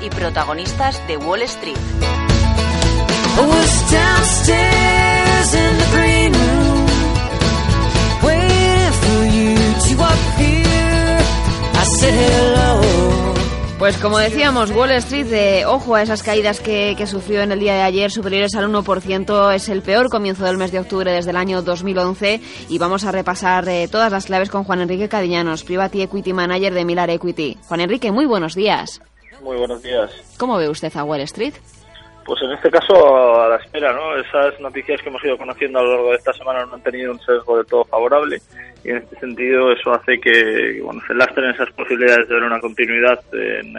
y protagonistas de Wall Street. Pues como decíamos, Wall Street, de ojo a esas caídas que, sufrió en el día de ayer, superiores al 1%, es el peor comienzo del mes de octubre desde el año 2011 y vamos a repasar eh, todas las claves con Juan Enrique Cadillanos, Private Equity Manager de Milar Equity. Juan Enrique, muy buenos días. Muy buenos días. ¿Cómo ve usted a Wall Street? Pues en este caso a la espera, ¿no? Esas noticias que hemos ido conociendo a lo largo de esta semana no han tenido un sesgo de todo favorable y en este sentido eso hace que bueno, se lastren esas posibilidades de ver una continuidad en,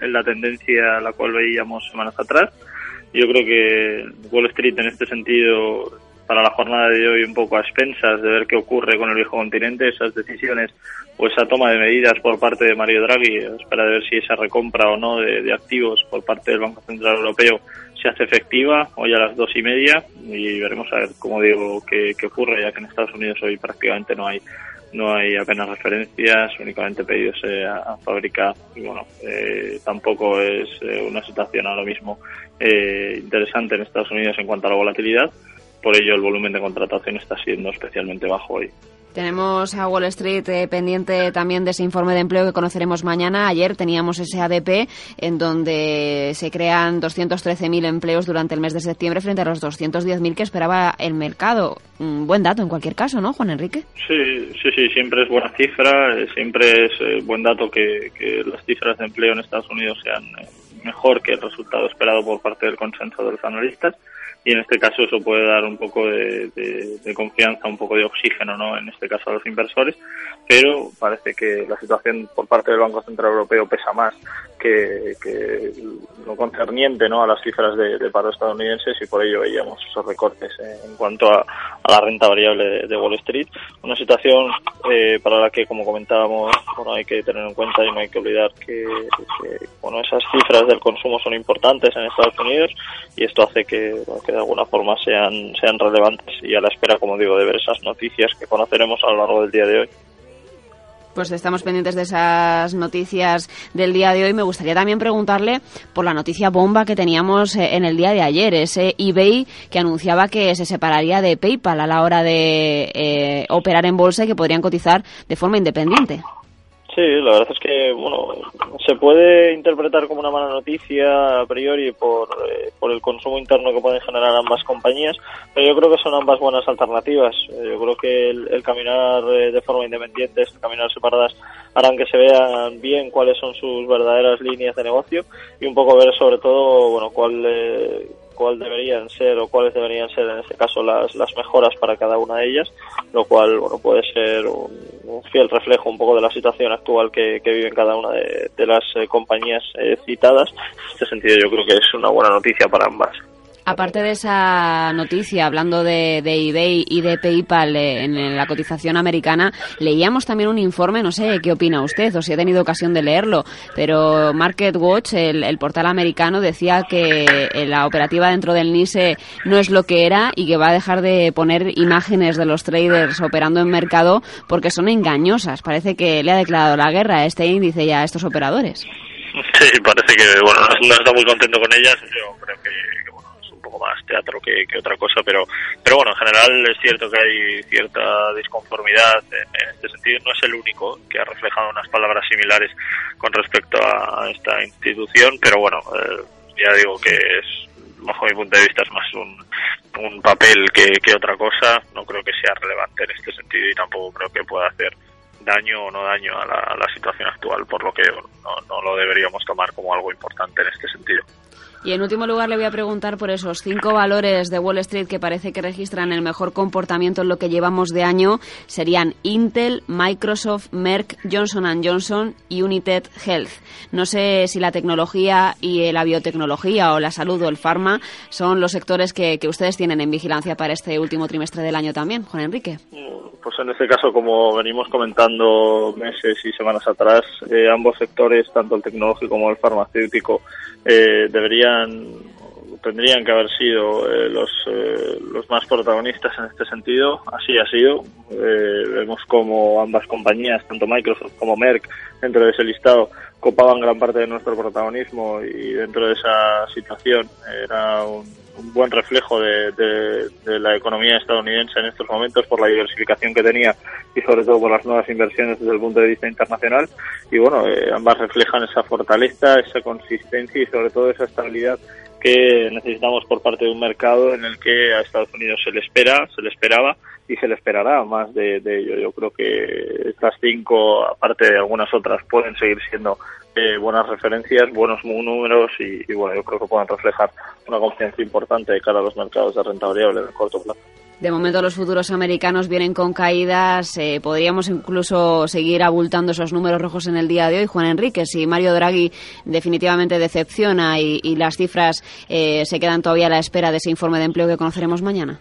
en la tendencia a la cual veíamos semanas atrás. Yo creo que Wall Street en este sentido para la jornada de hoy un poco a expensas de ver qué ocurre con el viejo continente, esas decisiones o esa toma de medidas por parte de Mario Draghi, de ver si esa recompra o no de activos por parte del Banco Central Europeo se hace efectiva hoy a las dos y media y veremos a ver, como digo, qué, ocurre, ya que en Estados Unidos hoy prácticamente no hay no hay apenas referencias, únicamente pedidos eh, a, fábrica y bueno, eh, tampoco es eh, una situación ahora mismo interesante en Estados Unidos en cuanto a la volatilidad, por ello el volumen de contratación está siendo especialmente bajo hoy. Tenemos a Wall Street eh, pendiente también de ese informe de empleo que conoceremos mañana. Ayer teníamos ese ADP en donde se crean 213.000 empleos durante el mes de septiembre frente a los 210.000 que esperaba el mercado. Un buen dato en cualquier caso, ¿no, Juan Enrique? Sí, sí, sí, siempre es buena cifra, eh, siempre es eh, buen dato que, que, las cifras de empleo en Estados Unidos sean mejor que el resultado esperado por parte del consenso de los analistas y en este caso eso puede dar un poco de, confianza, un poco de oxígeno, ¿no? En este caso a los inversores, pero parece que la situación por parte del Banco Central Europeo pesa más que, lo concerniente, ¿no? A las cifras de, paro estadounidenses y por ello veíamos esos recortes en cuanto a, la renta variable de, Wall Street, una situación eh, para la que, como comentábamos, bueno, hay que tener en cuenta y no hay que olvidar que, bueno, esas cifras del consumo son importantes en Estados Unidos y esto hace que de alguna forma sean, sean relevantes y a la espera, como digo, de ver esas noticias que conoceremos a lo largo del día de hoy. Pues estamos pendientes de esas noticias del día de hoy. Me gustaría también preguntarle por la noticia bomba que teníamos eh, en el día de ayer, ese eBay que anunciaba que se separaría de PayPal a la hora de eh, operar en bolsa y que podrían cotizar de forma independiente. Sí, la verdad es que, bueno, se puede interpretar como una mala noticia a priori por, eh, por el consumo interno que pueden generar ambas compañías, pero yo creo que son ambas buenas alternativas. Eh, yo creo que el, caminar eh, de forma independiente, el caminar separadas, harán que se vean bien cuáles son sus verdaderas líneas de negocio y un poco ver sobre todo, bueno, cuál cuál deberían ser o cuáles deberían ser en este caso las, las mejoras para cada una de ellas, lo cual bueno puede ser un, fiel reflejo un poco de la situación actual que, que viven cada una de, las eh, compañías eh, citadas. En este sentido yo creo que es una buena noticia para ambas. Aparte de esa noticia, hablando de, eBay y de PayPal eh, en la cotización americana, leíamos también un informe, no sé qué opina usted o si ha tenido ocasión de leerlo, pero MarketWatch, el, el portal americano, decía que eh, la operativa dentro del NISE no es lo que era y que va a dejar de poner imágenes de los traders operando en mercado porque son engañosas. Parece que le ha declarado la guerra a este índice y a estos operadores. Sí, parece que bueno, no está muy contento con ellas. Yo creo que más teatro que, otra cosa, pero, pero bueno, en general es cierto que hay cierta disconformidad en, este sentido. No es el único que ha reflejado unas palabras similares con respecto a esta institución, pero bueno, eh, ya digo que es, bajo mi punto de vista, es más un, un papel que, que otra cosa. No creo que sea relevante en este sentido y tampoco creo que pueda hacer daño o no daño a la, a la situación actual, por lo que no, no lo deberíamos tomar como algo importante en este sentido. Y en último lugar le voy a preguntar por esos cinco valores de Wall Street que parece que registran el mejor comportamiento en lo que llevamos de año. Serían Intel, Microsoft, Merck, Johnson Johnson y United Health. No sé si la tecnología y la biotecnología o la salud o el farma son los sectores que, ustedes tienen en vigilancia para este último trimestre del año también, Juan Enrique. Pues en este caso, como venimos comentando meses y semanas atrás, eh, ambos sectores, tanto el tecnológico como el farmacéutico, eh, deberían tendrían que haber sido eh, los, eh, los más protagonistas en este sentido. Así ha sido. vemos como ambas compañías, tanto Microsoft como Merck, dentro de ese listado, copaban gran parte de nuestro protagonismo y dentro de esa situación era un un buen reflejo de, de, la economía estadounidense en estos momentos por la diversificación que tenía y sobre todo por las nuevas inversiones desde el punto de vista internacional. Y bueno, eh, ambas reflejan esa fortaleza, esa consistencia y sobre todo esa estabilidad que necesitamos por parte de un mercado en el que a Estados Unidos se le espera, se le esperaba y se le esperará más de, de ello. Yo creo que estas cinco, aparte de algunas otras, pueden seguir siendo eh, buenas referencias, buenos números y, bueno, yo creo que puedan reflejar una confianza importante de cara a los mercados de renta variable en el corto plazo. De momento los futuros americanos vienen con caídas. Eh, podríamos incluso seguir abultando esos números rojos en el día de hoy. Juan Enrique, si Mario Draghi definitivamente decepciona y, las cifras eh, se quedan todavía a la espera de ese informe de empleo que conoceremos mañana.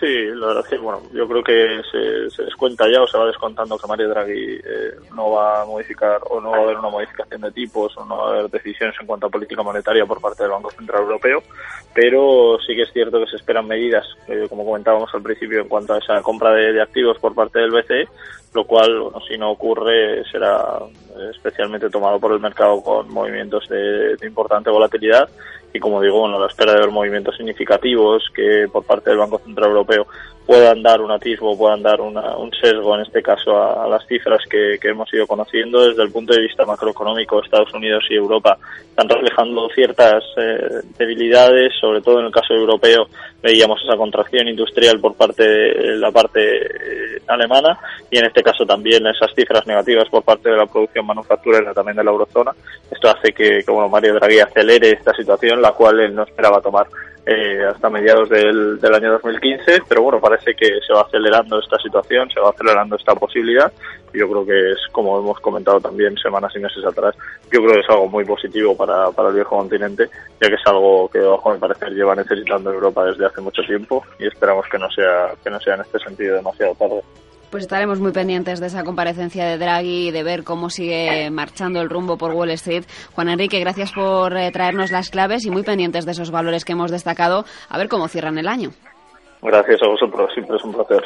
Sí, la verdad es que bueno, yo creo que se, se descuenta ya o se va descontando que Mario Draghi eh, no va a modificar o no va a haber una modificación de tipos o no va a haber decisiones en cuanto a política monetaria por parte del Banco Central Europeo, pero sí que es cierto que se esperan medidas, eh, como comentábamos al principio, en cuanto a esa compra de, activos por parte del BCE, lo cual, bueno, si no ocurre, será especialmente tomado por el mercado con movimientos de, de importante volatilidad. Y como digo, bueno, la espera de ver movimientos significativos que por parte del Banco Central Europeo puedan dar un atisbo, puedan dar un sesgo, en este caso, a, las cifras que, hemos ido conociendo desde el punto de vista macroeconómico. Estados Unidos y Europa están reflejando ciertas eh, debilidades, sobre todo en el caso europeo veíamos esa contracción industrial por parte de la parte eh, alemana y en este caso también esas cifras negativas por parte de la producción manufacturera también de la eurozona. Esto hace que, que bueno, Mario Draghi acelere esta situación, la cual él no esperaba tomar eh, hasta mediados del, del, año 2015, pero bueno, parece que se va acelerando esta situación, se va acelerando esta posibilidad. Yo creo que es, como hemos comentado también semanas y meses atrás, yo creo que es algo muy positivo para, para el viejo continente, ya que es algo que, bajo mi parecer, lleva necesitando Europa desde hace mucho tiempo y esperamos que no sea, que no sea en este sentido demasiado tarde. Pues estaremos muy pendientes de esa comparecencia de Draghi y de ver cómo sigue marchando el rumbo por Wall Street. Juan Enrique, gracias por eh, traernos las claves y muy pendientes de esos valores que hemos destacado. A ver cómo cierran el año. Gracias a vosotros, siempre es un placer.